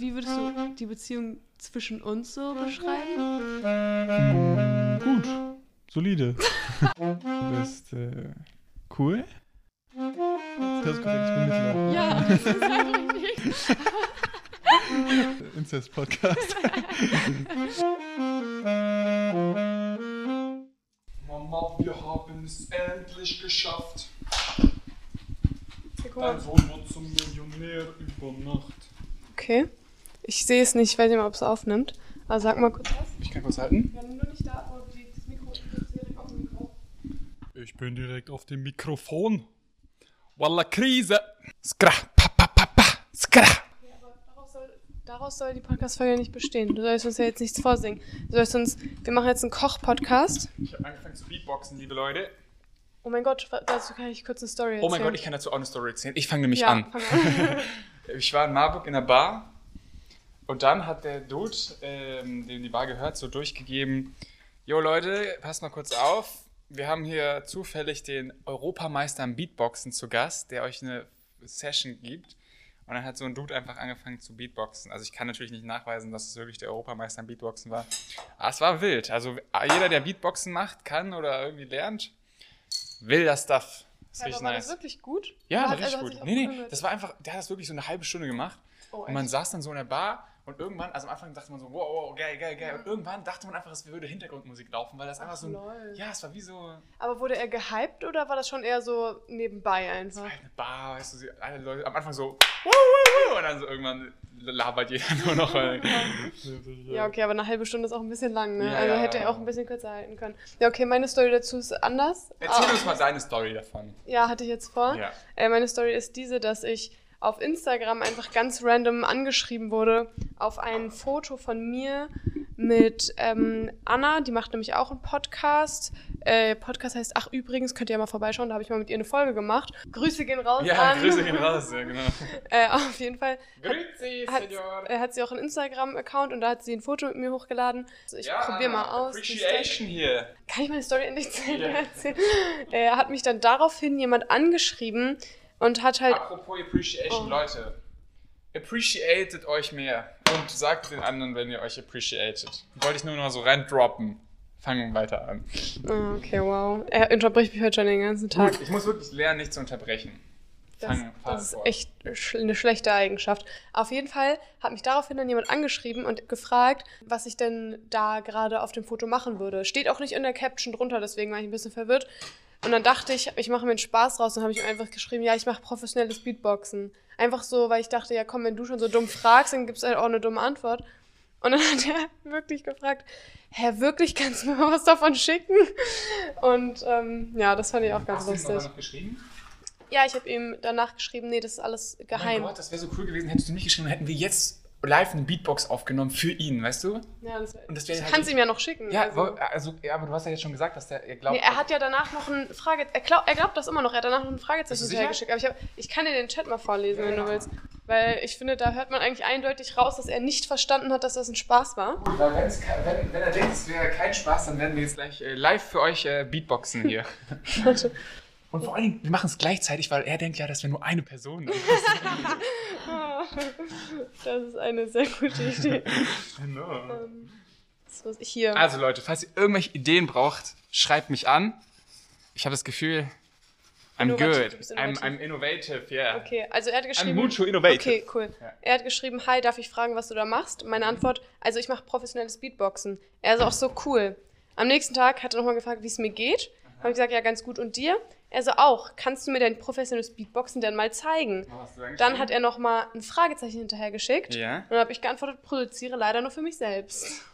wie würdest du die Beziehung zwischen uns so beschreiben? Gut. Solide. du bist äh, cool. Ich bin Mittler. Ja, das ist richtig. Incest-Podcast. Mama, wir haben es endlich geschafft. Dein. Sohn wird zum Millionär über Nacht. Okay. Ich sehe es nicht, ich weiß nicht mal, ob es aufnimmt. Aber sag mal kurz was. Ich kann kurz halten. Ja, nur nicht da, wo die, das Mikro ist direkt auf dem Mikro. Ich bin direkt auf dem Mikrofon. Walla Krise. Skra, pa, pa, pa, pa, skra. Ja, aber daraus soll, daraus soll die Podcast-Folge nicht bestehen. Du sollst uns ja jetzt nichts vorsingen. Du sollst uns, wir machen jetzt einen Koch-Podcast. Ich habe angefangen zu Beatboxen, liebe Leute. Oh mein Gott, dazu kann ich kurz eine Story erzählen. Oh mein Gott, ich kann dazu auch eine Story erzählen. Ich fange nämlich ja, an. An. Ich war in Marburg in der Bar und dann hat der Dude, ähm, dem die Bar gehört, so durchgegeben: Jo Leute, passt mal kurz auf. Wir haben hier zufällig den Europameister im Beatboxen zu Gast, der euch eine Session gibt. Und dann hat so ein Dude einfach angefangen zu Beatboxen. Also ich kann natürlich nicht nachweisen, dass es wirklich der Europameister im Beatboxen war. Aber es war wild. Also jeder, der Beatboxen macht, kann oder irgendwie lernt, will das Stuff. Ist Ja, richtig war nice. das wirklich gut? Ja, war richtig also gut. Nee, nee, das war einfach, der hat das wirklich so eine halbe Stunde gemacht. Oh, und man saß dann so in der Bar und irgendwann, also am Anfang dachte man so, wow, wow, geil, geil, geil. Und irgendwann dachte man einfach, es würde Hintergrundmusik laufen, weil das einfach so ein, ja, es war wie so Aber wurde er gehypt oder war das schon eher so nebenbei einfach? halt eine Bar, weißt du, sie- alle Leute am Anfang so, wow, wow, wow, und dann so irgendwann labert jeder nur noch. Ja, okay, aber eine halbe Stunde ist auch ein bisschen lang, ne? Ja, also ja, hätte ja. er auch ein bisschen kürzer halten können. Ja, okay, meine Story dazu ist anders. Erzähl Ah, uns mal deine Story davon. Ja, hatte ich jetzt vor. Ja. Äh, meine Story ist diese, dass ich auf Instagram einfach ganz random angeschrieben wurde auf ein Foto von mir mit ähm, Anna, die macht nämlich auch einen Podcast. Äh, Podcast heißt, ach übrigens, könnt ihr ja mal vorbeischauen, da habe ich mal mit ihr eine Folge gemacht. Grüße gehen raus Ja, an. Grüße gehen raus, ja, genau. Äh, auf jeden Fall Grüezi, hat, Senor. äh, hat sie auch einen Instagram-Account und da hat sie ein Foto mit mir hochgeladen. Also ich Ja, probiere mal aus. Appreciation hier. Kann ich meine Story endlich zu Ende Ja. erzählen? Er hat mich dann daraufhin jemand angeschrieben und hat halt. Apropos Appreciation, Oh. Leute. Appreciated euch mehr. Und sagt den anderen, wenn ihr euch appreciated. Wollte ich nur noch so reindroppen. Fangen wir weiter an. Ah, Okay, wow. Er unterbricht mich heute schon den ganzen Tag. Gut, ich muss wirklich lernen, nicht zu unterbrechen. Das, das ist echt eine schlechte Eigenschaft. Auf jeden Fall hat mich daraufhin dann jemand angeschrieben und gefragt, was ich denn da gerade auf dem Foto machen würde. Steht auch nicht in der Caption drunter, deswegen war ich ein bisschen verwirrt. Und dann dachte ich, ich mache mir einen Spaß raus und habe ich ihm einfach geschrieben, ja, ich mache professionelles Beatboxen. Einfach so, weil ich dachte, ja komm, wenn du schon so dumm fragst, dann gibt's halt auch eine dumme Antwort. Und dann hat er wirklich gefragt, hä, wirklich, kannst du mir was davon schicken? Und ähm, ja, das fand ich auch ganz Hast du ihm lustig. aber noch geschrieben? Ja, ich habe ihm danach geschrieben, nee, das ist alles Oh geheim. mein Gott, das wäre so cool gewesen. Hättest du nicht geschrieben, hätten wir jetzt live eine Beatbox aufgenommen für ihn, weißt du? ja, das Und das ich halt kann es ihm ja noch schicken. Ja, also. also, ja, aber du hast ja jetzt schon gesagt, dass der, er glaubt. Nee, er hat ja danach noch ein Frage. Er, glaub, er glaubt das immer noch. Er hat danach noch ein Fragezeichen Bist du hinterher sicher? geschickt. Aber ich, hab, ich kann dir den Chat mal vorlesen, wenn Ja. du willst. Weil ich finde, da hört man eigentlich eindeutig raus, dass er nicht verstanden hat, dass das ein Spaß war. Ke- wenn, wenn er denkt, es wäre kein Spaß, dann werden wir jetzt gleich äh, live für euch äh, Beatboxen hier. Und vor allen Dingen, wir machen es gleichzeitig, weil er denkt ja, das wäre nur eine Person. Das ist eine sehr gute Idee. genau. Ähm, was hier. Also Leute, falls ihr irgendwelche Ideen braucht, schreibt mich an. Ich habe das Gefühl, I'm Innovativ, du good. I'm, innovativ. I'm innovative, yeah. Okay, also er hat I'm geschrieben. mucho innovative. Okay, cool. Ja. Er hat geschrieben, hi, darf ich fragen, was du da machst? Meine Antwort, also ich mache professionelles Beatboxen. Er ist auch so cool. Am nächsten Tag hat er nochmal gefragt, wie es mir geht. Habe ich gesagt, ja, ganz gut. Und dir? Er so auch, kannst du mir dein professionelles Beatboxen denn mal zeigen? Du dann hat er nochmal ein Fragezeichen hinterher geschickt. Ja. Und dann habe ich geantwortet, produziere leider nur für mich selbst.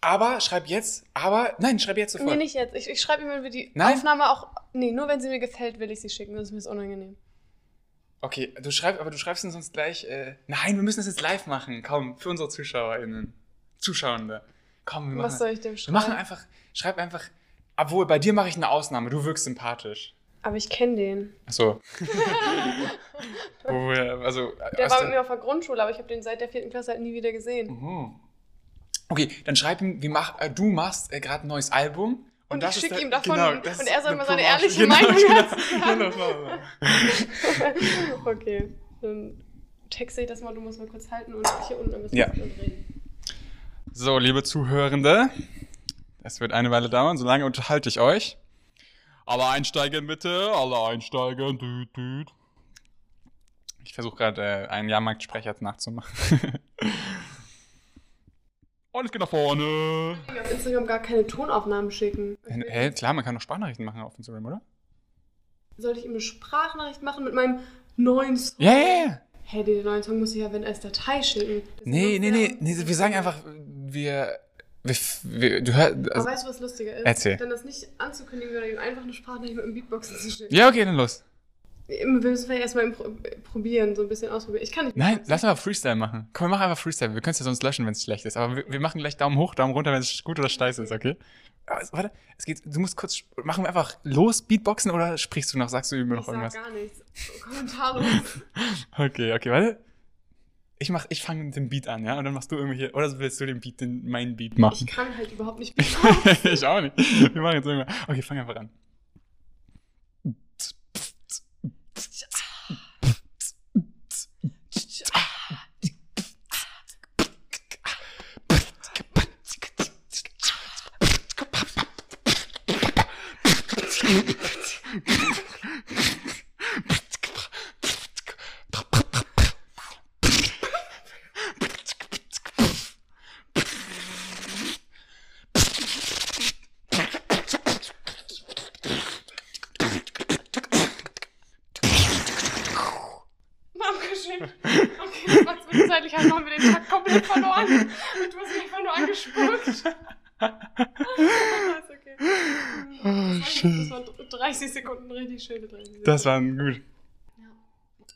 Aber schreib jetzt, aber, nein, schreib jetzt sofort. Nee, nicht jetzt. Ich, ich schreibe ihm, wenn wir die Nein? Aufnahme auch. Nee, nur wenn sie mir gefällt, will ich sie schicken. Das ist mir das unangenehm. Okay, du schreibst, aber du schreibst uns sonst gleich, äh, nein, wir müssen das jetzt live machen. Komm, für unsere ZuschauerInnen. Zuschauende. Komm, wir machen Was soll ich dem Wir schreiben? machen einfach, schreib einfach, obwohl, bei dir mache ich eine Ausnahme, du wirkst sympathisch. Aber ich kenne den. Achso. Wo wir, also, Der war mit mir auf der Grundschule, aber ich habe den seit der vierten Klasse halt nie wieder gesehen. Mhm. Okay, dann schreib ihm, wie mach, äh, du machst äh, gerade ein neues Album. Und das ich ist schick der- ihm davon genau, und er soll mal seine ehrliche genau, Meinung genau, genau, machen wir. okay, dann texte ich das mal, du musst mal kurz halten und hier unten ein bisschen Ja. reden. So, liebe Zuhörende, es wird eine Weile dauern, solange unterhalte ich euch. Alle einsteigen bitte, alle einsteigen. Düt, düt. Ich versuche gerade äh, einen Jahrmarktsprecher nachzumachen. Und es geht nach vorne. Ich auf Instagram gar keine Tonaufnahmen schicken. Hä, Hä, klar, man kann doch Sprachnachrichten machen auf Instagram, oder? Sollte ich ihm eine Sprachnachricht machen mit meinem neuen Song? Ja, ja, ja. Hey, den neuen Song muss ich ja wenn als Datei schicken. Das Nee, nee, nee, nee, wir sagen einfach, wir, wir, wir du hörst, Aber also, weißt du, was lustiger ist? Erzähl. Dann das nicht anzukündigen, sondern ihm einfach eine Sprachnachricht mit einem Beatboxen zu schicken. ja, okay, dann los. Wir müssen vielleicht erstmal Pro probieren, so ein bisschen ausprobieren. Ich kann nicht Nein, lass mal Freestyle machen. Komm, wir machen einfach Freestyle. Wir können es ja sonst löschen, wenn es schlecht ist. Aber wir, wir machen gleich Daumen hoch, Daumen runter, wenn es gut oder scheiße ist, okay? Aber, es- warte, es geht, du musst kurz, machen wir einfach los, Beatboxen oder sprichst du noch, sagst du immer noch ich sag irgendwas? gar nichts. Kommentarlos. Okay, okay, warte. Ich mach, ich fange mit dem Beat an, ja? Und dann machst du irgendwie hier, oder willst du den Beat, den, meinen Beat Ich machen? kann halt überhaupt nicht Beatboxen. ich auch nicht. Wir machen jetzt irgendwann. Okay, fang einfach an. Okay, war zwischenzeitlich halt noch mit den Takt komplett verloren. Und du hast mich einfach nur angespuckt. ist okay. Oh, Das waren- Das waren 30 Sekunden richtig schöne 30 Sekunden. Das war gut. Ja.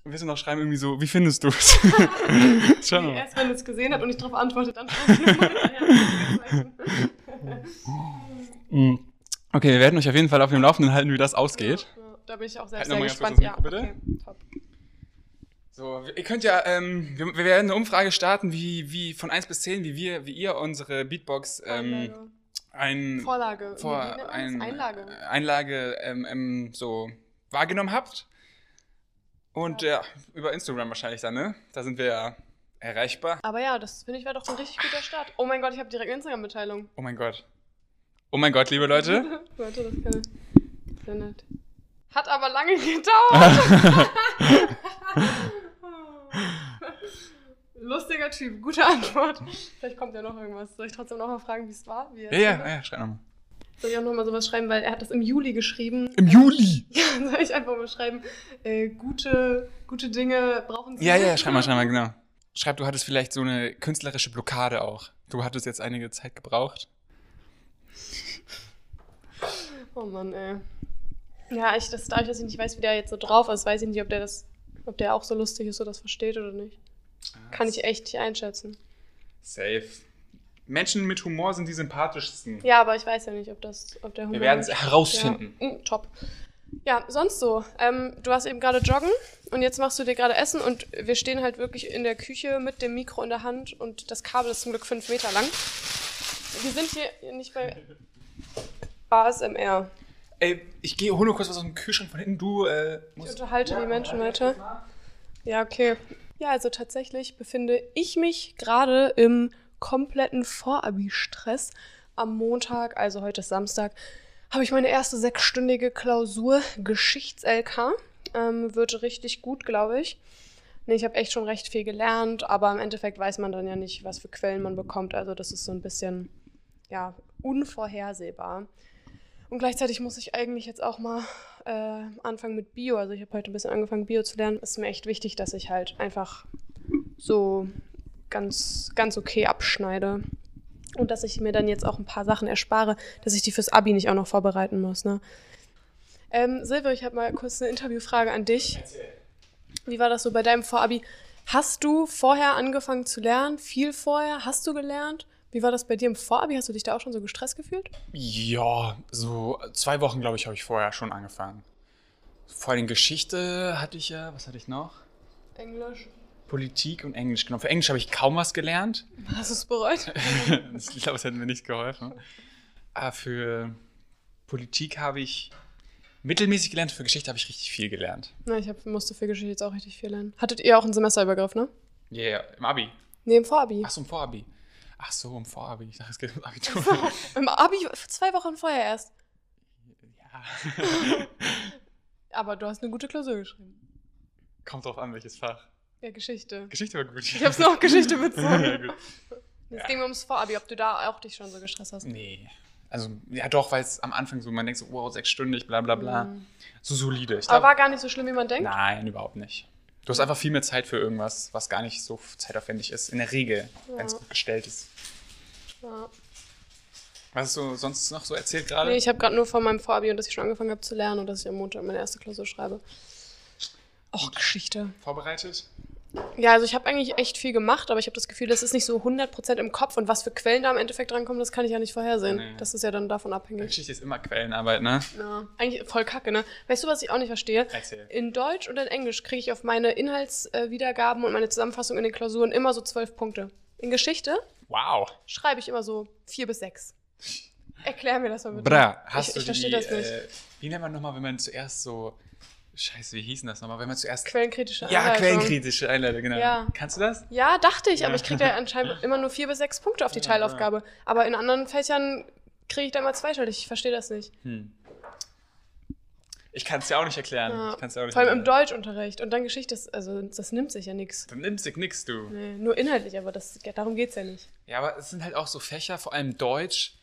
Willst du noch schreiben irgendwie so, wie findest du es? Schau mal. erst wenn es gesehen hat und ich darauf antwortet, dann. Mm. Okay, wir werden euch auf jeden Fall auf dem Laufenden halten, wie das ausgeht. Ja, da bin ich auch sehr, Halt sehr gespannt. Ja, bitte. okay, top. So, ihr könnt ja, ähm, wir, wir werden eine Umfrage starten, wie, wie von 1 bis 10, wie wir, wie ihr unsere Beatbox ähm, ein, Vorlage. vor, ein, Einlage. Einlage ähm, ähm, so wahrgenommen habt. Und ja. über Instagram wahrscheinlich dann, ne? Da sind wir ja erreichbar. Aber ja, das finde ich wäre doch ein richtig guter Start. Oh mein Gott, ich habe direkt eine Instagram-Mitteilung. Oh mein Gott. Oh mein Gott, liebe Leute. Warte, das kann ich. Hat aber lange gedauert. Lustiger Typ, gute Antwort. Vielleicht kommt ja noch irgendwas. Soll ich trotzdem noch mal fragen, wie es war? Wie ja, ja, ja, schreib nochmal. Soll ich auch noch mal sowas schreiben, weil er hat das im Juli geschrieben. Im Juli! Ja, soll ich einfach mal schreiben, äh, gute, gute Dinge brauchen sie. Ja, ja, schreib mal, schreib mal, genau. Schreib, du hattest vielleicht so eine künstlerische Blockade auch. Du hattest jetzt einige Zeit gebraucht. Oh Mann, ey. Ja, ich, das, dadurch, dass ich nicht weiß, wie der jetzt so drauf ist, weiß ich nicht, ob der das, ob der auch so lustig ist oder das versteht oder nicht. Kann ich echt nicht einschätzen. Safe. Menschen mit Humor sind die sympathischsten. Ja, aber ich weiß ja nicht, ob das, ob der Humor. Wir werden es herausfinden. Ja, mm, top. Ja, sonst so. Ähm, du warst eben gerade joggen und jetzt machst du dir gerade Essen und wir stehen halt wirklich in der Küche mit dem Mikro in der Hand und das Kabel ist zum Glück fünf Meter lang. Wir sind hier nicht bei ASMR. Ey, ich gehe, hol nur kurz was aus dem Kühlschrank von hinten. Du, äh, Ich musst. unterhalte die Menschen weiter. Ja, okay. Ja, also tatsächlich befinde ich mich gerade im kompletten Vorabi-Stress. Am Montag, also heute ist Samstag, habe ich meine erste sechsstündige Klausur Geschichts-LK. Ähm, wird richtig gut, glaube ich. Nee, ich habe echt schon recht viel gelernt, aber im Endeffekt weiß man dann ja nicht, was für Quellen man bekommt. Also das ist so ein bisschen, ja, unvorhersehbar. Und gleichzeitig muss ich eigentlich jetzt auch mal äh, anfangen mit Bio. Also ich habe heute ein bisschen angefangen, Bio zu lernen. Ist mir echt wichtig, dass ich halt einfach so ganz, ganz okay abschneide. Und dass ich mir dann jetzt auch ein paar Sachen erspare, dass ich die fürs Abi nicht auch noch vorbereiten muss. Ne? Ähm, Silvio, ich habe mal kurz eine Interviewfrage an dich. Wie war das so bei deinem Vorabi? Hast du vorher angefangen zu lernen? Viel vorher? Hast du gelernt? Wie war das bei dir im Vorabi? Hast du dich da auch schon so gestresst gefühlt? Ja, so zwei Wochen, glaube ich, habe ich vorher schon angefangen. Vor allem Geschichte hatte ich ja, was hatte ich noch? Englisch. Politik und Englisch, genau. Für Englisch habe ich kaum was gelernt. Hast du es bereut? ich glaube, es hätte mir nicht geholfen. Aber für Politik habe ich mittelmäßig gelernt. Für Geschichte habe ich richtig viel gelernt. Na, ich hab, musste für Geschichte jetzt auch richtig viel lernen. Hattet ihr auch einen Semesterübergriff, ne? Ja, yeah, im Abi. Nee, im Vorabi. Ach so, im Vorabi. Ach so, im Vorabi. Ich dachte, es geht ums Abitur. Im Abi zwei Wochen vorher erst. ja. Aber du hast eine gute Klausur geschrieben. Kommt drauf an, welches Fach. Ja, Geschichte. Geschichte war gut. Ich hab's noch Geschichte ja, bezogen. gut. Es Ja. ging ums Vorabi, ob du da auch dich schon so gestresst hast. Nee. Also, ja doch, weil es am Anfang so, man denkt so, wow, sechsstündig, bla bla bla. Mhm. So solide. Ich Aber glaub, war gar nicht so schlimm, wie man denkt. nein, überhaupt nicht. Du hast einfach viel mehr Zeit für irgendwas, was gar nicht so zeitaufwendig ist. In der Regel, wenn es Ja. gut gestellt ist. Ja. Was hast du sonst noch so erzählt gerade? Nee, ich habe gerade nur von meinem Vorabi und dass ich schon angefangen habe zu lernen und dass ich am Montag meine erste Klausur schreibe. Och, Geschichte. Vorbereitet? Ja, also ich habe eigentlich echt viel gemacht, aber ich habe das Gefühl, das ist nicht so 100% im Kopf und was für Quellen da im Endeffekt drankommen, das kann ich ja nicht vorhersehen. Nee. Das ist ja dann davon abhängig. Geschichte ist immer Quellenarbeit, ne? Ja, eigentlich voll kacke, ne? Weißt du, was ich auch nicht verstehe? Erzähl. In Deutsch und in Englisch kriege ich auf meine Inhaltswiedergaben und meine Zusammenfassung in den Klausuren immer so zwölf Punkte. In Geschichte Wow. schreibe ich immer so vier bis sechs. Erklär mir das mal bitte. Bra, hast ich, du ich verstehe die, das nicht. Äh, wie nennt man nochmal, wenn man zuerst so. Scheiße, wie hieß denn das nochmal? Wenn man zuerst. Quellenkritische ja, Anleitung. quellenkritische Einleitung, genau. Ja. Kannst du das? Ja, dachte ich, aber Ja. ich kriege ja anscheinend immer nur vier bis sechs Punkte auf die Ja, Teilaufgabe. Aber in anderen Fächern kriege ich da immer zweistellig. Ich verstehe das nicht. Hm. Ich kann es dir auch nicht erklären. Ja. Ich kann's dir auch nicht Vor allem im erklären. Deutschunterricht. Und dann Geschichte, das, also das nimmt sich ja nichts. Dann nimmst du nix, du. Nee, nur inhaltlich, aber das, ja, darum geht's ja nicht. Ja, aber es sind halt auch so Fächer, vor allem Deutsch,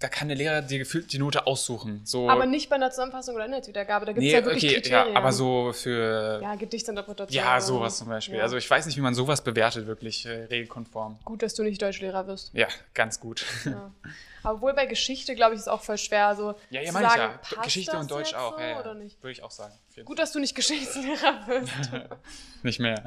da kann der Lehrer dir gefühlt die Note aussuchen. So, Aber nicht bei einer Zusammenfassung oder Inhaltswiedergabe. Da gibt's nee, ja wirklich okay, Kriterien. ja, aber so für. Ja, Gedichtsinterpretation. Ja, sowas zum Beispiel. Ja. Also ich weiß nicht, wie man sowas bewertet, wirklich äh, regelkonform. Gut, dass du nicht Deutschlehrer wirst. Ja, ganz gut. Ja. Aber wohl bei Geschichte, glaube ich, ist auch voll schwer. So Ja, ja, zu meine ich ja. Geschichte und Deutsch auch. So, ja, ja. Oder nicht? Würde ich auch sagen. Gut, dass du nicht Geschichtslehrer wirst. Nicht mehr.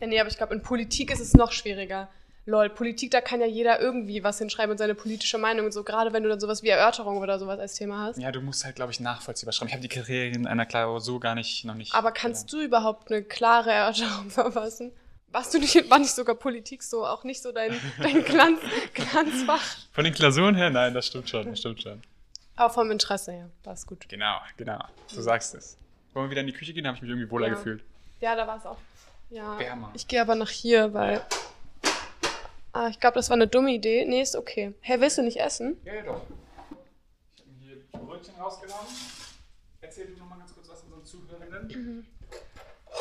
ja, nee, aber ich glaube, in Politik ist es noch schwieriger. Lol, Politik, da kann ja jeder irgendwie was hinschreiben und seine politische Meinung und so, gerade wenn du dann sowas wie Erörterung oder sowas als Thema hast. ja, du musst halt, glaube ich, nachvollziehbar schreiben. Ich habe die Kriterien einer Klausur gar nicht, noch nicht. Aber kannst du überhaupt eine klare Erörterung verfassen? Warst du nicht, war nicht sogar Politik so, auch nicht so dein, dein Glanz, Glanzfach? Von den Klausuren her? Nein, das stimmt schon, das stimmt schon. Aber vom Interesse her, war es gut. Genau, genau. Du sagst es. Wollen wir wieder in die Küche gehen? Da habe ich mich irgendwie wohler Ja. gefühlt. Ja, da war es auch. Ja. Wärmer. Ich gehe aber nach hier, weil. Ah, ich glaube, das war eine dumme Idee. Nee, ist okay. Hä, willst du nicht essen? Ja, ja, doch. Ich habe mir hier Brötchen rausgenommen. Erzähl du nochmal ganz kurz was unseren Zuhörenden.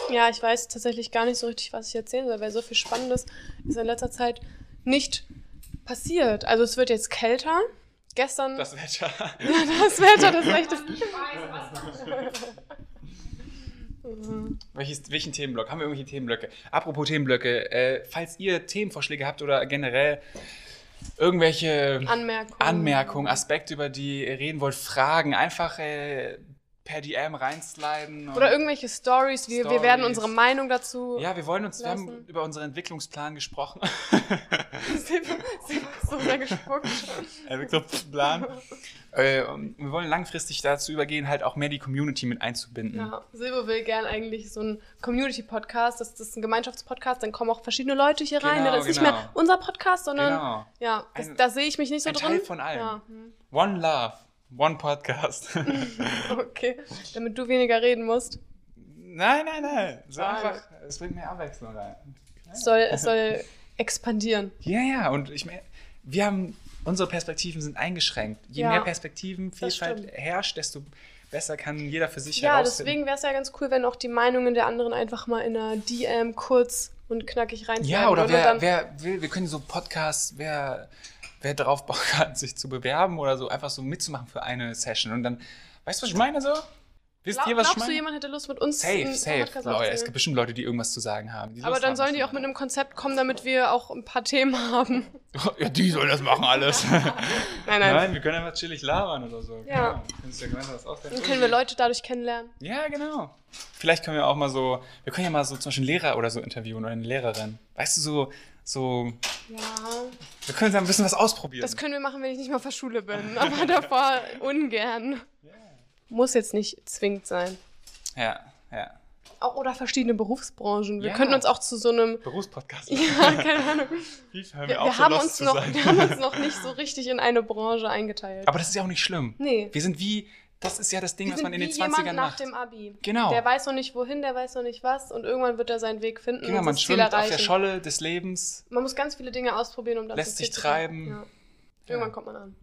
Ja, ich weiß tatsächlich gar nicht so richtig, was ich erzählen soll, weil so viel Spannendes ist in letzter Zeit nicht passiert. Also es wird jetzt kälter. Gestern. Das Wetter. das Wetter, das Recht ist. Welches, welchen Themenblock? Haben wir irgendwelche Themenblöcke? Apropos Themenblöcke, äh, falls ihr Themenvorschläge habt oder generell irgendwelche Anmerkungen. Anmerkungen, Aspekte, über die ihr reden wollt, Fragen, einfach äh, per DM reinsliden. Oder irgendwelche Stories. Wir, wir werden unsere Meinung dazu. Ja, wir wollen uns, wir haben lassen. über unseren Entwicklungsplan gesprochen. Ist so sehr gespuckt. Entwicklungsplan. äh, wir wollen langfristig dazu übergehen, halt auch mehr die Community mit einzubinden. Ja, Silber will gern eigentlich so ein Community-Podcast, das, das ist ein Gemeinschaftspodcast, dann kommen auch verschiedene Leute hier rein. Genau, ne? Das ist nicht genau. mehr unser Podcast, sondern Genau. ja, das, Ein- da sehe ich mich nicht so ein drin. Teil von allem. Ja, One Love, One Podcast. okay, damit du weniger reden musst. nein, nein, nein. So Schade. einfach, es bringt mehr Abwechslung rein. Es soll, es soll expandieren. Ja, ja, und ich meine, wir haben, unsere Perspektiven sind eingeschränkt. Je Ja, mehr Perspektiven, Vielfalt herrscht, desto besser kann jeder für sich Ja, herausfinden. deswegen wäre es ja ganz cool, wenn auch die Meinungen der anderen einfach mal in einer DM kurz und knackig rein Ja, oder wer, wer will, wir können so Podcasts, wer, wer drauf Bock hat, sich zu bewerben oder so, einfach so mitzumachen für eine Session. Und dann, weißt du, was ich meine so? Wisst Glaub, ihr, was ich glaubst du, meine? jemand hätte Lust mit uns Safe, safe. Leute, es gibt bestimmt Leute, die irgendwas zu sagen haben. Aber dann haben, sollen die auch mit einem Konzept kommen, damit wir auch ein paar Themen haben. Ja, die sollen das machen alles. Nein, nein. Nein, wir können einfach chillig labern oder so. Ja. Genau. Ja. Dann können wir Leute dadurch kennenlernen. Ja, genau. Vielleicht können wir auch mal so, wir können ja mal so zum Beispiel einen Lehrer oder so interviewen oder eine Lehrerin. Weißt du, so, so, Ja. wir können da ein bisschen was ausprobieren. Das können wir machen, wenn ich nicht mehr auf der Schule bin. Aber davor ungern. Muss jetzt nicht zwingend sein. ja, ja. Auch, oder verschiedene Berufsbranchen. Wir Ja. könnten uns auch zu so einem. Berufspodcast. Ja, keine Ahnung. Wie hören Wir, wir, so haben uns noch, wir haben uns noch nicht so richtig in eine Branche eingeteilt. Aber das ist ja auch nicht schlimm. Nee. Wir sind wie Das ist ja das Ding, was man in den wie jemand 20ern nach macht. dem Abi. Genau. Der weiß noch nicht wohin, der weiß noch nicht was und irgendwann wird er seinen Weg finden Genau, und man das schwimmt auf erreichen. der Scholle des Lebens Man muss ganz viele Dinge ausprobieren, um dann Lässt sich treiben. Ja. Irgendwann Ja. kommt man an.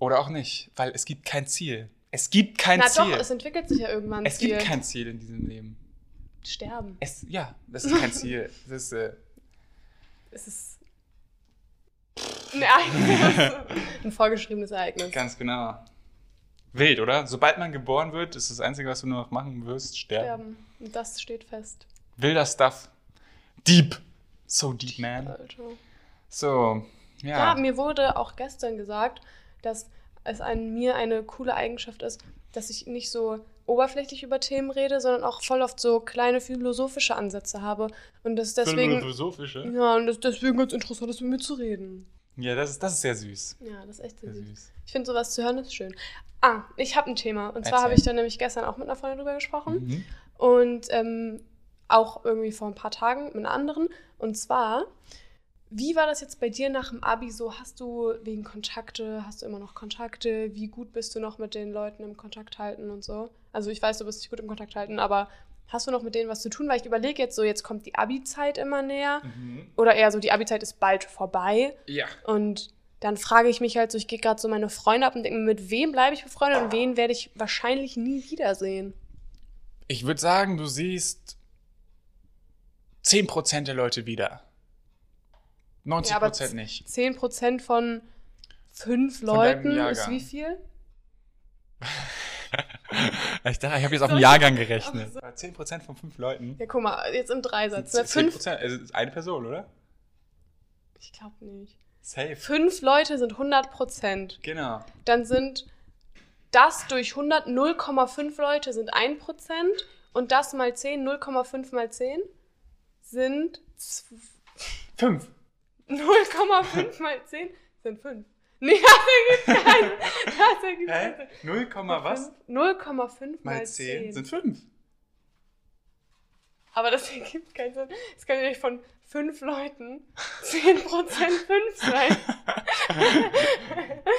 oder auch nicht, weil es gibt kein Ziel. Es gibt kein Na Ziel. doch, es entwickelt sich ja irgendwann ein es Ziel. gibt kein Ziel in diesem Leben. Sterben. Es, ja, das ist kein Ziel. Das ist, äh, Es ist ein Ereignis. ein vorgeschriebenes Ereignis. ganz genau. Wild, oder? Sobald man geboren wird, ist das Einzige, was du nur noch machen wirst, sterben. Sterben. Und das steht fest. Wilder Stuff. Deep. So deep, man. Alter. So, Ja. ja. mir wurde auch gestern gesagt, dass es an mir eine coole Eigenschaft ist, dass ich nicht so oberflächlich über Themen rede, sondern auch voll oft so kleine philosophische Ansätze habe. Und das ist deswegen. Philosophische. Ja, und das ist deswegen ganz interessant ist, mit mir zu reden. Ja, das ist, das ist sehr süß. Ja, das ist echt sehr Sehr süß. süß. Ich finde, sowas zu hören ist schön. Ah, ich habe ein Thema. Und zwar habe ich da nämlich gestern auch mit einer Freundin drüber gesprochen. Mhm. Und ähm, auch irgendwie vor ein paar Tagen mit einer anderen. Und zwar, wie war das jetzt bei dir nach dem Abi so? Hast du wegen Kontakte, hast du immer noch Kontakte? Wie gut bist du noch mit den Leuten im Kontakt halten und so? Also ich weiß, du bist nicht gut im Kontakt halten, aber hast du noch mit denen was zu tun? Weil ich überlege jetzt so, jetzt kommt die Abi-Zeit immer näher. Mhm. Oder eher so, die Abi-Zeit ist bald vorbei. Ja. Und dann frage ich mich halt so, ich gehe gerade so meine Freunde ab und denke mit wem bleibe ich befreundet und wen werde ich wahrscheinlich nie wiedersehen? Ich würde sagen, du siehst 10% der Leute wieder. 90% Ja, aber nicht. 10% von fünf Von Leuten ist wie viel? Ich dachte, ich habe jetzt auf den Jahrgang gerechnet. So. 10% von 5 Leuten. Ja, guck mal, jetzt im Dreisatz. Ne? Fünf, 10%, also ist eine Person, oder? ich glaube nicht. Safe. Fünf Leute sind 100%. Genau. Dann sind das durch 100, 0,5 Leute sind 1%. Und das mal 10, 0,5 mal 10 sind zw- 5. 0,5 mal 10 sind 5. Nee, das ergibt keinen. Das ergibt Hä? keinen 0, was? 0,5 Mal mal 10 10. sind 5. Aber das ergibt keinen Sinn. Es kann ja nicht von 5 Leuten 10% 5 sein.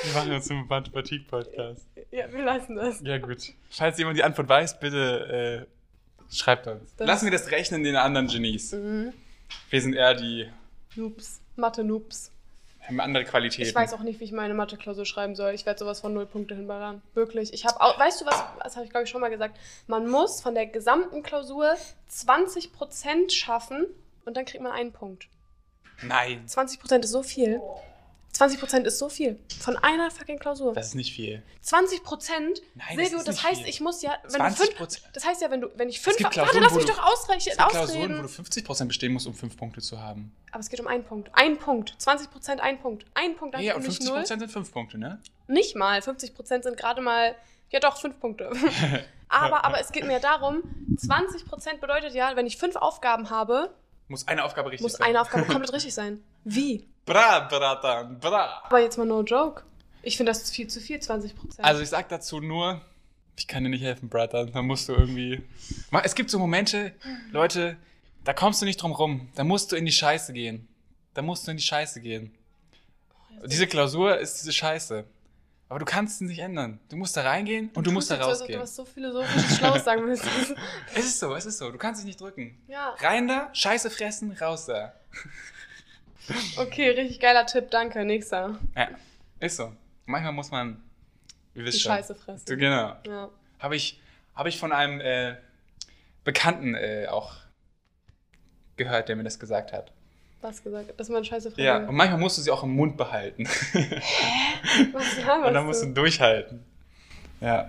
Wir machen jetzt einen Mathematik-Podcast. Ja, wir lassen das. Ja, gut. Falls jemand die Antwort weiß, bitte äh, schreibt uns. Das- Lassen wir das rechnen den anderen Genies. Mhm. Wir sind eher die, Noobs. Mathe-Noobs. Haben andere Qualitäten. Ich weiß auch nicht, wie ich meine Mathe-Klausur schreiben soll. Ich werde sowas von null Punkte hinballern. Wirklich. Ich habe auch, weißt du was, das habe ich glaube ich schon mal gesagt, man muss von der gesamten Klausur 20% schaffen und dann kriegt man einen Punkt. Nein, 20% ist so viel. 20% ist so viel. Von einer fucking Klausur. das ist nicht viel. 20 Prozent? Nein, das Silvio, ist das nicht heißt, viel. ich muss ja. Wenn 20 du fünf, Prozent. das heißt ja, wenn, du, wenn ich fünf. gibt Warte, Klausuren, lass mich doch ausreichen, Es gibt Klausuren, ausreden. wo du 50% bestehen musst, um 5 Punkte zu haben. Aber es geht um einen Punkt. Ein Punkt. 20 Prozent, ein Punkt. Ein Punkt, Ja, und nicht 50% null. sind 5 Punkte, ne? Nicht mal. 50 Prozent sind gerade mal. Ja, doch, fünf Punkte. aber, aber es geht mir darum, 20 Prozent bedeutet ja, wenn ich fünf Aufgaben habe, Muss eine Aufgabe richtig muss sein. eine Aufgabe komplett richtig sein. Wie? Bra, Bratan, bra. Aber jetzt mal no joke. Ich finde, das ist viel zu viel, 20 Prozent. Also ich sag dazu nur, ich kann dir nicht helfen, Bratan. Da musst du irgendwie. Es gibt so Momente, Leute, da kommst du nicht drum rum. Da musst du in die Scheiße gehen. Da musst du in die Scheiße gehen. Diese Klausur ist diese Scheiße. Aber du kannst es nicht ändern. Du musst da reingehen und du musst da rausgehen. Du was so philosophisches Schlaues sagen willst. Es ist so, es ist so. Du kannst dich nicht drücken. ja. Rein da, Scheiße fressen, raus da. Okay, richtig geiler Tipp, danke. Nächster. Ja, ist so. Manchmal muss man, ihr Die wisst schon. Scheiße fressen. Genau. Ja. Habe ich, hab ich von einem äh, Bekannten äh, auch gehört, der mir das gesagt hat. Was gesagt? Dass man Scheiße fressen Ja, und manchmal musst du sie auch im Mund behalten. Was laberst und dann musst du durchhalten. Ja,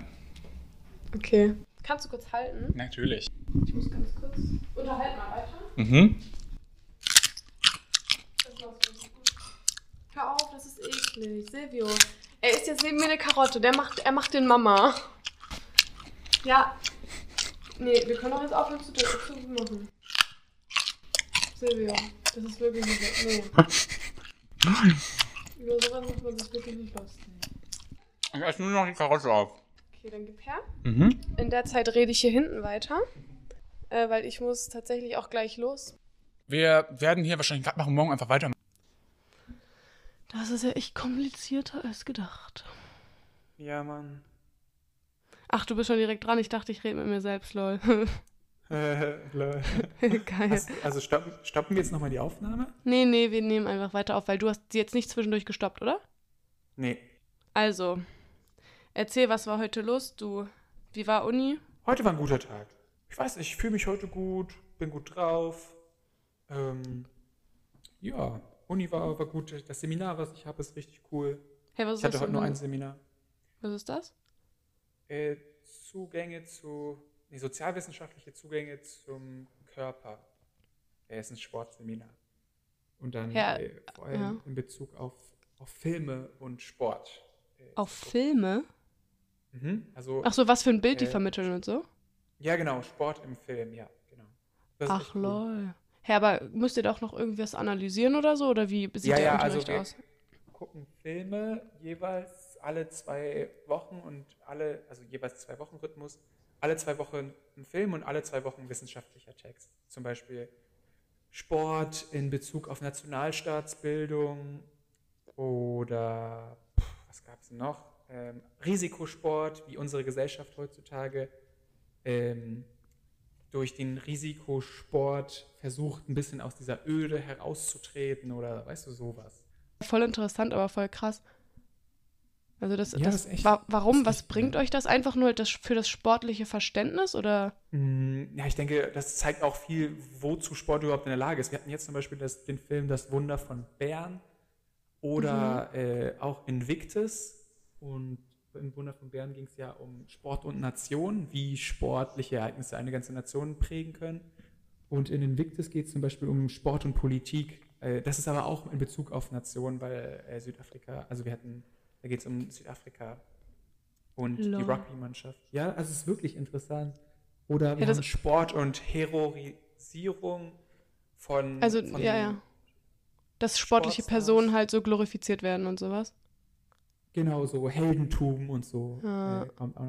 Okay. Kannst du kurz halten? natürlich. Ich muss ganz kurz. Unterhalten mal weiter. Mhm. Das läuft ganz gut. Hör auf, ist eklig. Silvio. Er isst jetzt neben mir eine Karotte. Der macht, er macht den Mama. Ja. Nee, wir können doch jetzt aufhören zu, zu machen. Silvio, das ist wirklich nicht. Nee. Über sowas macht man sich wirklich nicht lustig. Ich esse nur noch die Karotte auf. Okay, dann gib her. Mhm. In der Zeit rede ich hier hinten weiter. Äh, weil ich muss tatsächlich auch gleich los. Wir werden hier wahrscheinlich gerade machen, morgen einfach weitermachen. Das ist ja echt komplizierter als gedacht. Ja, Mann. Ach, du bist schon direkt dran. Ich dachte, ich rede mit mir selbst, lol. Äh, lol. Geil. Hast, also stoppen, stoppen wir jetzt nochmal die Aufnahme? Nee, nee, wir nehmen einfach weiter auf, weil du hast sie jetzt nicht zwischendurch gestoppt, oder? Nee. Also, erzähl, was war heute los? Du, wie war Uni? Heute war ein guter Tag. Ich weiß nicht, ich fühle mich heute gut, bin gut drauf. Ähm, ja, Uni war, war gut. Das Seminar, was ich habe, ist richtig cool. Hey, was ist Ich hatte das? heute nur ein- Seminar. Was ist das? Äh, Zugänge zu, nee, sozialwissenschaftliche Zugänge zum Körper. Er ist ein Sportseminar. Und dann Ja, äh, vor allem ja. in Bezug auf, auf Filme und Sport. Äh, Auf Filme? Mhm, also, Ach so, was für ein Bild die Äh, vermitteln und so? ja genau, Sport im Film, ja, genau. Ach cool. lol. Hä, aber müsst ihr doch noch irgendwas analysieren oder so? Oder wie sieht Ja, der ja, Unterricht also wir aus? gucken Filme jeweils alle zwei Wochen und alle, also jeweils zwei Wochen Rhythmus, alle zwei Wochen ein Film und alle zwei Wochen wissenschaftlicher Text. Zum Beispiel Sport in Bezug auf Nationalstaatsbildung oder was gab es noch? Ähm, Risikosport, wie unsere Gesellschaft heutzutage ähm, durch den Risikosport versucht, ein bisschen aus dieser Öde herauszutreten oder weißt du sowas. Voll interessant, aber voll krass. Also das, Ja, das, ist echt- wa warum? Was bringt ja. euch das? Einfach nur das, für das sportliche Verständnis oder? Mm, Ja, ich denke, das zeigt auch viel, wozu Sport überhaupt in der Lage ist. Wir hatten jetzt zum Beispiel das, den Film Das Wunder von Bern oder äh, auch Invictus. Und im Wunder von Bern ging es ja um Sport und Nation, wie sportliche Ereignisse eine ganze Nation prägen können. Und in Invictus geht es zum Beispiel um Sport und Politik. Äh, das ist aber auch in Bezug auf Nation, weil äh, Südafrika, also wir hatten, da geht es um Südafrika und die Lol. Rugby-Mannschaft. Ja, also es ist wirklich interessant. Oder wir Ja, Sport und Heroisierung von. Also, von ja, ja. Dass sportliche. Personen halt so glorifiziert werden und sowas. Genau, so Heldentum und so. Ja. Äh.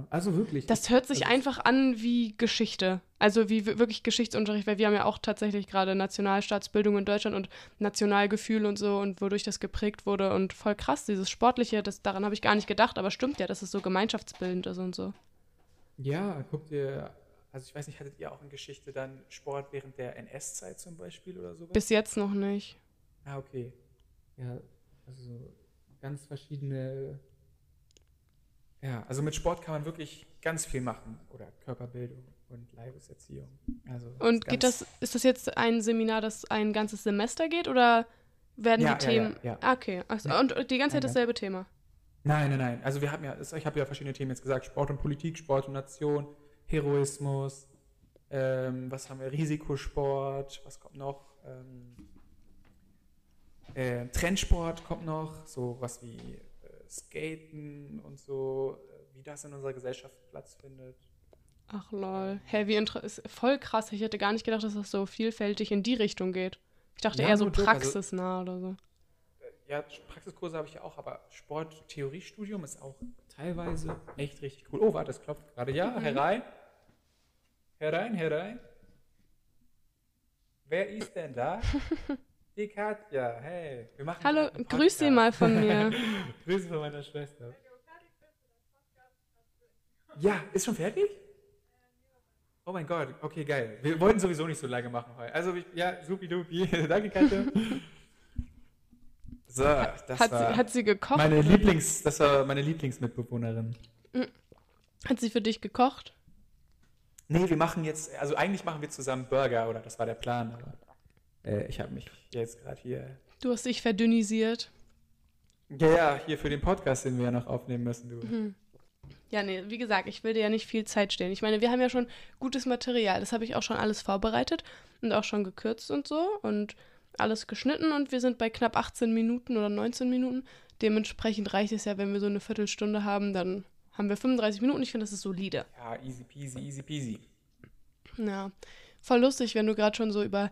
Also wirklich. Das hört sich also, einfach an wie Geschichte. Also wie wir- wirklich Geschichtsunterricht, weil wir haben ja auch tatsächlich gerade Nationalstaatsbildung in Deutschland und Nationalgefühl und so und wodurch das geprägt wurde und voll krass, dieses Sportliche, das, daran habe ich gar nicht gedacht, aber stimmt ja, dass es so gemeinschaftsbildend ist und so. Ja, guckt ihr. Also ich weiß nicht, hattet ihr auch in Geschichte dann Sport während der NS-Zeit zum Beispiel oder sowas? Bis jetzt noch nicht. Ah, okay. Ja, also ganz verschiedene. Ja, also mit Sport kann man wirklich ganz viel machen. Oder Körperbildung und Leibeserziehung. Also Und ist geht das, ist das jetzt ein Seminar, das ein ganzes Semester geht oder werden Ja, die ja, Themen. ja, ja. Ah, okay. Ach so, Ja. Und die ganze Zeit dasselbe Thema. Nein, nein, nein. Also wir haben ja, ich habe ja verschiedene Themen jetzt gesagt. Sport und Politik, Sport und Nation, Heroismus, ähm, was haben wir? Risikosport, was kommt noch? Ähm, äh, Trendsport kommt noch, so was wie äh, Skaten und so, äh, wie das in unserer Gesellschaft Platz findet. Ach lol. Hä, wie ist voll krass. Ich hätte gar nicht gedacht, dass das so vielfältig in die Richtung geht. Ich dachte Ja, eher so also- praxisnah oder so. Äh, Ja, Praxiskurse habe ich ja auch, aber Sport-Theoriestudium ist auch teilweise echt richtig cool. Oh, warte, das klopft gerade. Ja, herein. Herein, herein. Wer ist denn da? Die Katja. Hey, wir machen Hallo, grüß sie mal von mir. Grüße von meiner Schwester. Ja, ist schon fertig? Oh mein Gott, okay, geil. Wir wollten sowieso nicht so lange machen heute. Also, ja, supidupi. Danke, Katja. So, das Hat war sie, hat sie gekocht? meine oder? Lieblings, das war meine Lieblingsmitbewohnerin. Hat sie für dich gekocht? Nee, wir machen jetzt, also eigentlich machen wir zusammen Burger, oder das war der Plan, aber äh, ich habe mich jetzt gerade hier, Du hast dich verdünnisiert. ja, ja, hier für den Podcast, den wir ja noch aufnehmen müssen, du. Mhm. Ja, nee, wie gesagt, ich will dir ja nicht viel Zeit stehen. Ich meine, wir haben ja schon gutes Material. Das habe ich auch schon alles vorbereitet und auch schon gekürzt und so und alles geschnitten und wir sind bei knapp 18 Minuten oder 19 Minuten. Dementsprechend reicht es ja, wenn wir so eine Viertelstunde haben, dann haben wir 35 Minuten. Ich finde, das ist solide. Ja, easy peasy, easy peasy. Ja, voll lustig, wenn du gerade schon so über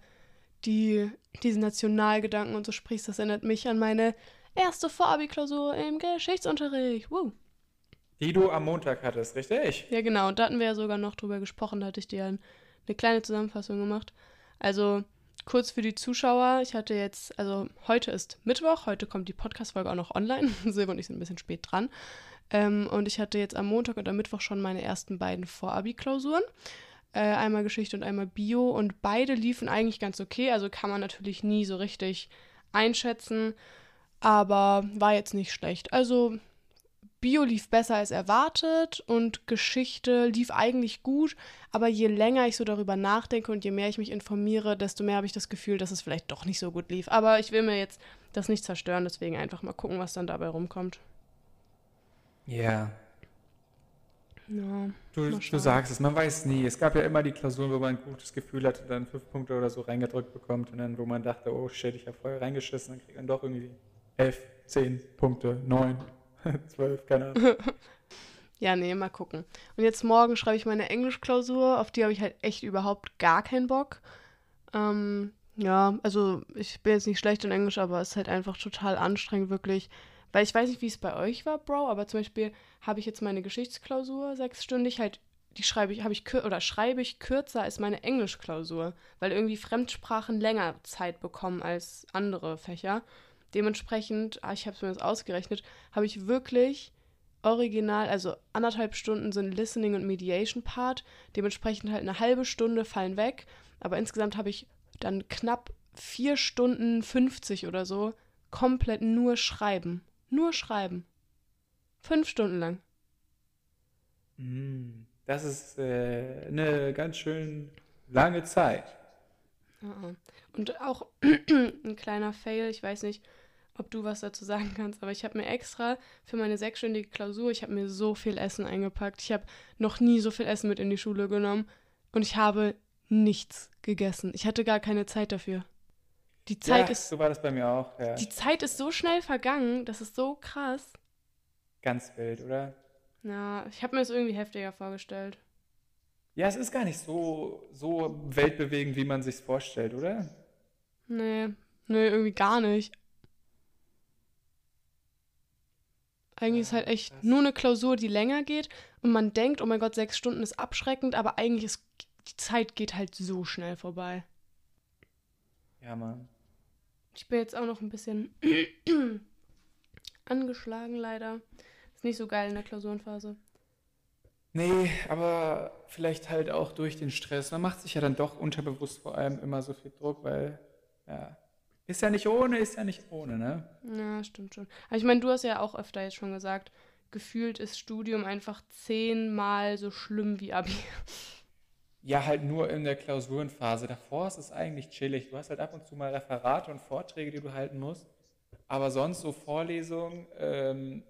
die, diese Nationalgedanken und so sprichst. Das erinnert mich an meine erste Vorabi-Klausur im Geschichtsunterricht. Woo. Die du am Montag hattest, richtig? Ja, genau. Und da hatten wir ja sogar noch drüber gesprochen. Da hatte ich dir ein, eine kleine Zusammenfassung gemacht. Also, kurz für die Zuschauer. Ich hatte jetzt, also heute ist Mittwoch. Heute kommt die Podcast-Folge auch noch online. Silber und ich sind ein bisschen spät dran. Ähm, und ich hatte jetzt am Montag und am Mittwoch schon meine ersten beiden Vorabi-Klausuren. Äh, einmal Geschichte und einmal Bio. Und beide liefen eigentlich ganz okay. Also kann man natürlich nie so richtig einschätzen. Aber war jetzt nicht schlecht. Also Bio lief besser als erwartet und Geschichte lief eigentlich gut, aber je länger ich so darüber nachdenke und je mehr ich mich informiere, desto mehr habe ich das Gefühl, dass es vielleicht doch nicht so gut lief. Aber ich will mir jetzt das nicht zerstören, deswegen einfach mal gucken, was dann dabei rumkommt. Ja. Ja, Du, du sagst es, man weiß nie. Es gab ja immer die Klausuren, wo man ein gutes Gefühl hatte, dann fünf Punkte oder so reingedrückt bekommt und dann, wo man dachte, oh shit, ich habe vorher reingeschissen, dann kriegt man doch irgendwie elf, zehn Punkte, neun, zwölf, keine Ahnung. Ja, nee, mal gucken. Und jetzt morgen schreibe ich meine Englischklausur, auf die habe ich halt echt überhaupt gar keinen Bock. Ähm, ja, also ich bin jetzt nicht schlecht in Englisch, aber es ist halt einfach total anstrengend, wirklich. Weil ich weiß nicht, wie es bei euch war, Bro, aber zum Beispiel habe ich jetzt meine Geschichtsklausur sechsstündig halt, die schreibe ich, habe ich oder schreibe ich kürzer als meine Englischklausur, weil irgendwie Fremdsprachen länger Zeit bekommen als andere Fächer. Dementsprechend, ah, ich habe es mir jetzt ausgerechnet, habe ich wirklich original, also anderthalb Stunden sind Listening und Mediation Part, dementsprechend halt eine halbe Stunde fallen weg, aber insgesamt habe ich dann knapp vier Stunden 50 oder so komplett nur schreiben. Nur schreiben. Fünf Stunden lang. Mm, Das ist äh, eine ganz schön lange Zeit. Ja. Und auch ein kleiner Fail, ich weiß nicht, ob du was dazu sagen kannst, aber ich habe mir extra für meine sechsstündige Klausur, ich habe mir so viel Essen eingepackt. Ich habe noch nie so viel Essen mit in die Schule genommen und ich habe nichts gegessen. Ich hatte gar keine Zeit dafür. Die Zeit ja, ist so war das bei mir auch. Ja. die Zeit ist so schnell vergangen, das ist so krass. Ganz wild, oder? Ja, ich habe mir das irgendwie heftiger vorgestellt. Ja, es ist gar nicht so, so weltbewegend, wie man sich vorstellt, oder? Nee, nee, irgendwie gar nicht. Eigentlich ist halt echt krass. nur eine Klausur, die länger geht und man denkt, oh mein Gott, sechs Stunden ist abschreckend, aber eigentlich ist die Zeit geht halt so schnell vorbei. Ja, Mann. Ich bin jetzt auch noch ein bisschen angeschlagen, leider. Ist nicht so geil in der Klausurenphase. Nee, aber vielleicht halt auch durch den Stress. Man macht sich ja dann doch unterbewusst vor allem immer so viel Druck, weil, ja, ist ja nicht ohne, ist ja nicht ohne, ne? Ja, stimmt schon. Aber ich meine, du hast ja auch öfter jetzt schon gesagt, gefühlt ist Studium einfach zehnmal so schlimm wie Abi. Ja, halt nur in der Klausurenphase. Davor ist es eigentlich chillig. Du hast halt ab und zu mal Referate und Vorträge, die du halten musst. Aber sonst so Vorlesungen, ähm,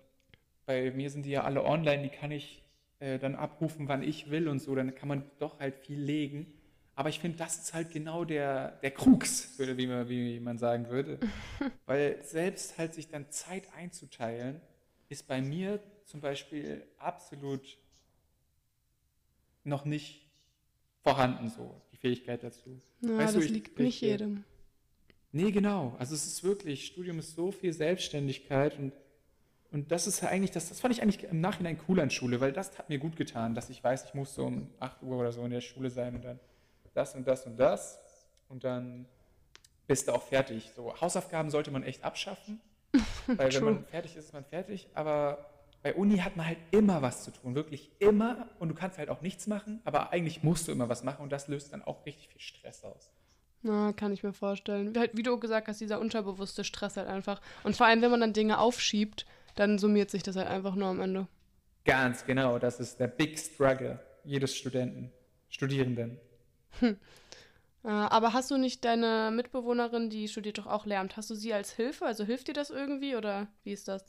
bei mir sind die ja alle online, die kann ich äh, dann abrufen, wann ich will und so. Dann kann man doch halt viel legen. Aber ich finde, das ist halt genau der, der Krux, würde, wie, man, wie man sagen würde. Weil selbst halt sich dann Zeit einzuteilen, ist bei mir zum Beispiel absolut noch nicht vorhanden, so die Fähigkeit dazu. Ja, Weißt du, das ich- liegt ich, nicht jedem. Nee, genau. Also es ist wirklich, Studium ist so viel Selbstständigkeit und, und das ist ja eigentlich, das, das fand ich eigentlich im Nachhinein cool an Schule, weil das hat mir gut getan, dass ich weiß, ich muss so um 8 Uhr oder so in der Schule sein und dann das und das und das und dann bist du auch fertig. So Hausaufgaben sollte man echt abschaffen, weil wenn man fertig ist, ist man fertig, aber bei Uni hat man halt immer was zu tun, wirklich immer und du kannst halt auch nichts machen, aber eigentlich musst du immer was machen und das löst dann auch richtig viel Stress aus. Na, kann ich mir vorstellen. Wie, halt, wie du gesagt hast, dieser unterbewusste Stress halt einfach. Und vor allem, wenn man dann Dinge aufschiebt, dann summiert sich das halt einfach nur am Ende. Ganz genau, das ist der Big Struggle jedes Studenten, Studierenden. Äh, aber hast du nicht deine Mitbewohnerin, die studiert doch auch Lehramt, hast du sie als Hilfe? Also hilft dir das irgendwie oder wie ist das?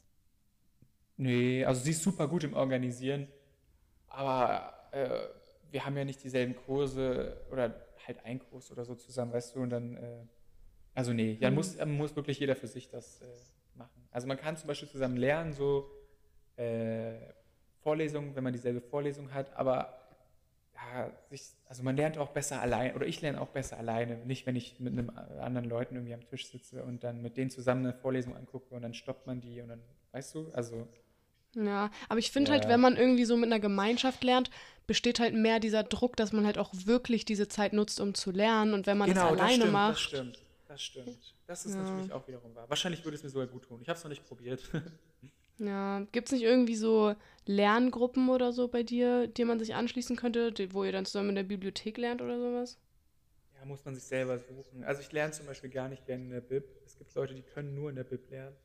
Nee, also sie ist super gut im Organisieren, aber äh, wir haben ja nicht dieselben Kurse oder halt einen Kurs oder so zusammen, weißt du, und dann, äh, also nee, dann Mhm. muss, dann muss wirklich jeder für sich das äh, machen. Also man kann zum Beispiel zusammen lernen, so äh, Vorlesungen, wenn man dieselbe Vorlesung hat, aber ja, sich, also man lernt auch besser allein, oder ich lerne auch besser alleine, nicht wenn ich mit einem äh, anderen Leuten irgendwie am Tisch sitze und dann mit denen zusammen eine Vorlesung angucke und dann stoppt man die und dann, weißt du, also Ja, aber ich finde halt, Ja. wenn man irgendwie so mit einer Gemeinschaft lernt, besteht halt mehr dieser Druck, dass man halt auch wirklich diese Zeit nutzt, um zu lernen. Und wenn man das alleine stimmt, macht, Das stimmt, das stimmt. Das ist Ja. natürlich auch wiederum wahr. Wahrscheinlich würde es mir sogar gut tun. Ich habe es noch nicht probiert. Ja, gibt es nicht irgendwie so Lerngruppen oder so bei dir, die man sich anschließen könnte, die, wo ihr dann zusammen in der Bibliothek lernt oder sowas? Ja, muss man sich selber suchen. Also ich lerne zum Beispiel gar nicht gerne in der Bib. Es gibt Leute, die können nur in der Bib lernen.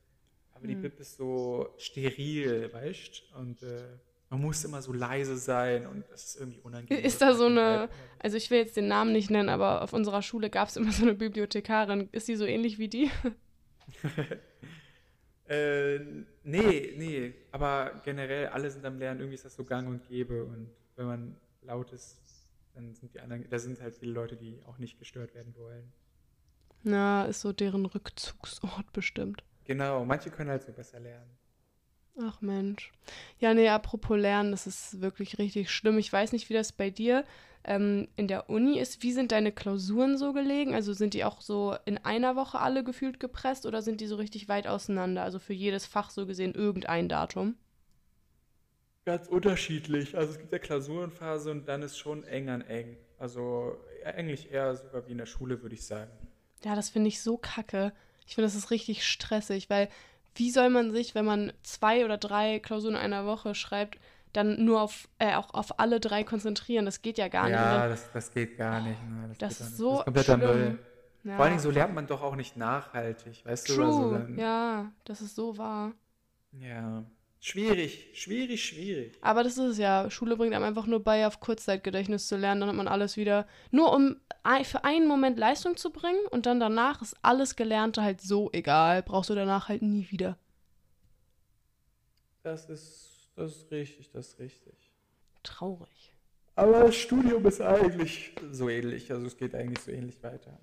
Aber die Hm. Bib ist so steril, weißt Und äh, man muss immer so leise sein und das ist irgendwie unangenehm. Ist da so eine, also ich will jetzt den Namen nicht nennen, aber auf unserer Schule gab es immer so eine Bibliothekarin. Ist die so ähnlich wie die? Äh, nee, nee, aber generell alle sind am Lernen, irgendwie ist das so gang und gäbe und wenn man laut ist, dann sind die anderen, da sind halt viele Leute, die auch nicht gestört werden wollen. Na, ist so deren Rückzugsort bestimmt. Genau, manche können halt so besser lernen. Ach Mensch. Ja, nee, apropos Lernen, das ist wirklich richtig schlimm. Ich weiß nicht, wie das bei dir ähm, in der Uni ist. Wie sind deine Klausuren so gelegen? Also sind die auch so in einer Woche alle gefühlt gepresst oder sind die so richtig weit auseinander? Also für jedes Fach so gesehen irgendein Datum? Ganz unterschiedlich. Also es gibt ja Klausurenphase und dann ist schon eng an eng. Also ja, eigentlich eher sogar wie in der Schule, würde ich sagen. Ja, das finde ich so kacke. Ich finde, das ist richtig stressig, weil wie soll man sich, wenn man zwei oder drei Klausuren in einer Woche schreibt, dann nur auf, äh, auch auf alle drei konzentrieren? Das geht ja gar nicht. Und ja, dann, das, das geht gar nicht. Ne? das gar ist nicht. so das ist kompletter schlimm. Müll. Ja. Vor allen Dingen so lernt man doch auch nicht nachhaltig, weißt du? Also True, dann, ja, das ist so wahr. ja. Schwierig, schwierig, schwierig. Aber das ist es ja. Schule bringt einem einfach nur bei, auf Kurzzeitgedächtnis zu lernen. Dann hat man alles wieder. Nur um für einen Moment Leistung zu bringen und dann danach ist alles Gelernte halt so egal. Brauchst du danach halt nie wieder. Das ist, das ist richtig, das ist richtig. Traurig. Aber das Studium ist eigentlich so ähnlich. Also es geht eigentlich so ähnlich weiter.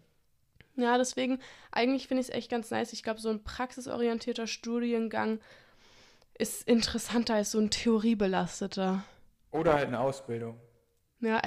Ja, deswegen, eigentlich finde ich es echt ganz nice. Ich glaube, so ein praxisorientierter Studiengang ist interessanter als so ein theoriebelasteter. Oder halt eine Ausbildung. Ja,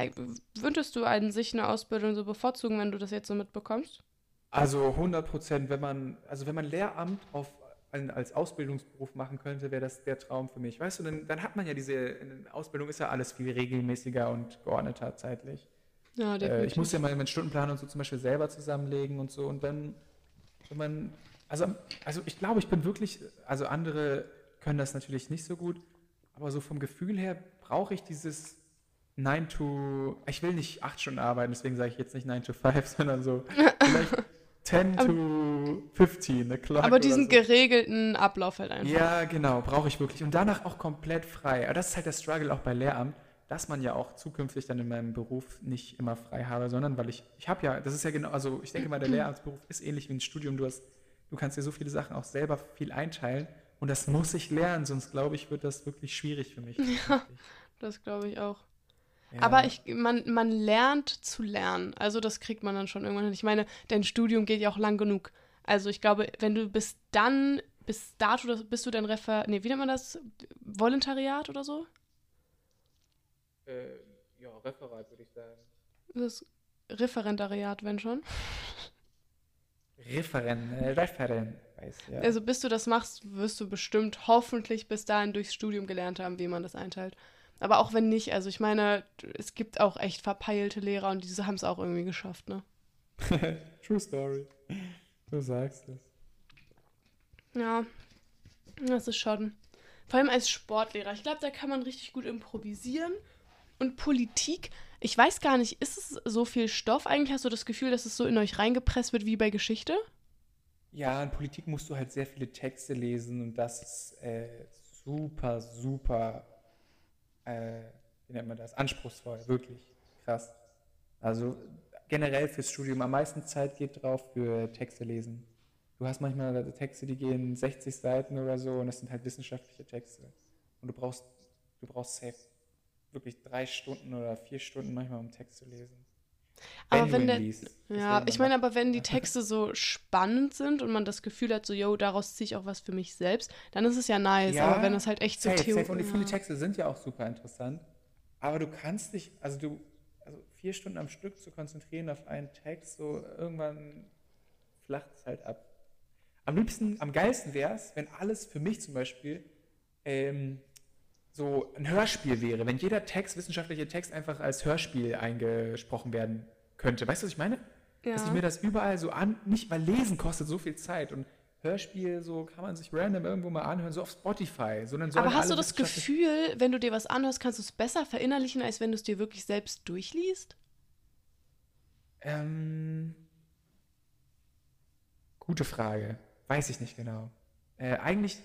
würdest du an sich eine Ausbildung so bevorzugen, wenn du das jetzt so mitbekommst? Also 100 Prozent, wenn man, also wenn man Lehramt auf, als Ausbildungsberuf machen könnte, wäre das der Traum für mich. Weißt du, dann, dann hat man ja diese, in der Ausbildung ist ja alles viel regelmäßiger und geordneter zeitlich. Ja, Äh, ich muss ja mal meinen Stundenplan und so zum Beispiel selber zusammenlegen und so. Und wenn, wenn man, also, also ich glaube, ich bin wirklich, also andere können das natürlich nicht so gut, aber so vom Gefühl her brauche ich dieses 9 to, ich will nicht 8 Stunden arbeiten, deswegen sage ich jetzt nicht 9 to 5, sondern so vielleicht 10 to 15 o'clock. Aber diesen so. geregelten Ablauf halt einfach. Ja, genau, brauche ich wirklich. Und danach auch komplett frei. Aber das ist halt der Struggle auch bei Lehramt, dass man ja auch zukünftig dann in meinem Beruf nicht immer frei habe, sondern weil ich, ich habe ja, das ist ja genau, also ich denke mal, der Lehramtsberuf ist ähnlich wie ein Studium. Du hast, du kannst dir so viele Sachen auch selber viel einteilen und das muss ich lernen, sonst glaube ich, wird das wirklich schwierig für mich. Das glaube ich auch. Ja. Aber ich, man, man lernt zu lernen. Also das kriegt man dann schon irgendwann hin. Ich meine, dein Studium geht ja auch lang genug. Also ich glaube, wenn du bis dann, bis dato, bist du dein Refer... Nee, wie nennt man das? Volontariat oder so? Äh, ja, Referat würde ich sagen. Das Referendariat, wenn schon. Referen, äh, Referen, weiß ja. Also bis du das machst, wirst du bestimmt hoffentlich bis dahin durchs Studium gelernt haben, wie man das einteilt. Aber auch wenn nicht, also ich meine, es gibt auch echt verpeilte Lehrer und diese haben es auch irgendwie geschafft, ne? True Story. Du sagst es. Ja, das ist schon. Vor allem als Sportlehrer. Ich glaube, da kann man richtig gut improvisieren. Und Politik, ich weiß gar nicht, ist es so viel Stoff? Eigentlich hast du das Gefühl, dass es so in euch reingepresst wird wie bei Geschichte? Ja, in Politik musst du halt sehr viele Texte lesen und das ist äh, super, super, äh, wie nennt man das, anspruchsvoll, wirklich krass. Also generell fürs Studium am meisten Zeit geht drauf für Texte lesen. Du hast manchmal Texte, die gehen 60 Seiten oder so und das sind halt wissenschaftliche Texte. Und du brauchst, du brauchst safe wirklich drei Stunden oder vier Stunden manchmal, um Text zu lesen. Aber wenn der- liest. Ja, ich meine, aber wenn die Texte so spannend sind und man das Gefühl hat, so, yo, daraus ziehe ich auch was für mich selbst, dann ist es ja nice. Ja, aber wenn das halt echt so Safe, Theo safe. Und die viele. Texte sind ja auch super interessant. Aber du kannst dich, also du, also vier Stunden am Stück zu konzentrieren auf einen Text, so irgendwann flacht es halt ab. Am liebsten, am geilsten wäre es, wenn alles für mich zum Beispiel ähm, so ein Hörspiel wäre, wenn jeder Text, wissenschaftliche Text einfach als Hörspiel eingesprochen werden könnte. Weißt du, was ich meine? Dass ich Ja. mir das überall so an, nicht, weil Lesen kostet so viel Zeit und Hörspiel, so kann man sich random irgendwo mal anhören, so auf Spotify. So, Aber hast du das Gefühl, wenn du dir was anhörst, kannst du es besser verinnerlichen, als wenn du es dir wirklich selbst durchliest? Ähm, gute Frage. Weiß ich nicht genau. Äh, eigentlich,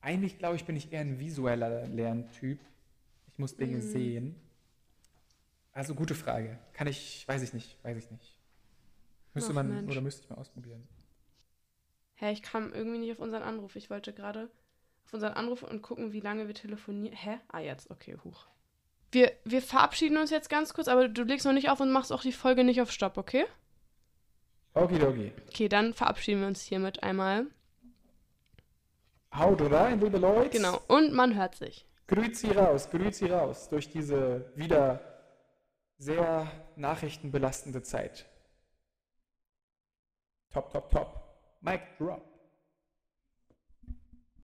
eigentlich glaube ich, bin ich eher ein visueller Lerntyp. Ich muss Dinge Mhm. sehen. Also gute Frage. Kann ich, weiß ich nicht, weiß ich nicht. Müsste Ach, man, Mensch. oder müsste ich mal ausprobieren. Hä, ich kam irgendwie nicht auf unseren Anruf. Ich wollte gerade auf unseren Anruf und gucken, wie lange wir telefonieren. Hä? Ah, jetzt. Okay, huch. Wir, wir verabschieden uns jetzt ganz kurz, aber du legst noch nicht auf und machst auch die Folge nicht auf Stopp, okay? Okidoki. Okay, dann verabschieden wir uns hiermit einmal. Haut rein, liebe Leute. Genau. Und man hört sich. Grüezi raus, grüezi raus durch diese wieder sehr nachrichtenbelastende Zeit. Top, top, top. Mic drop.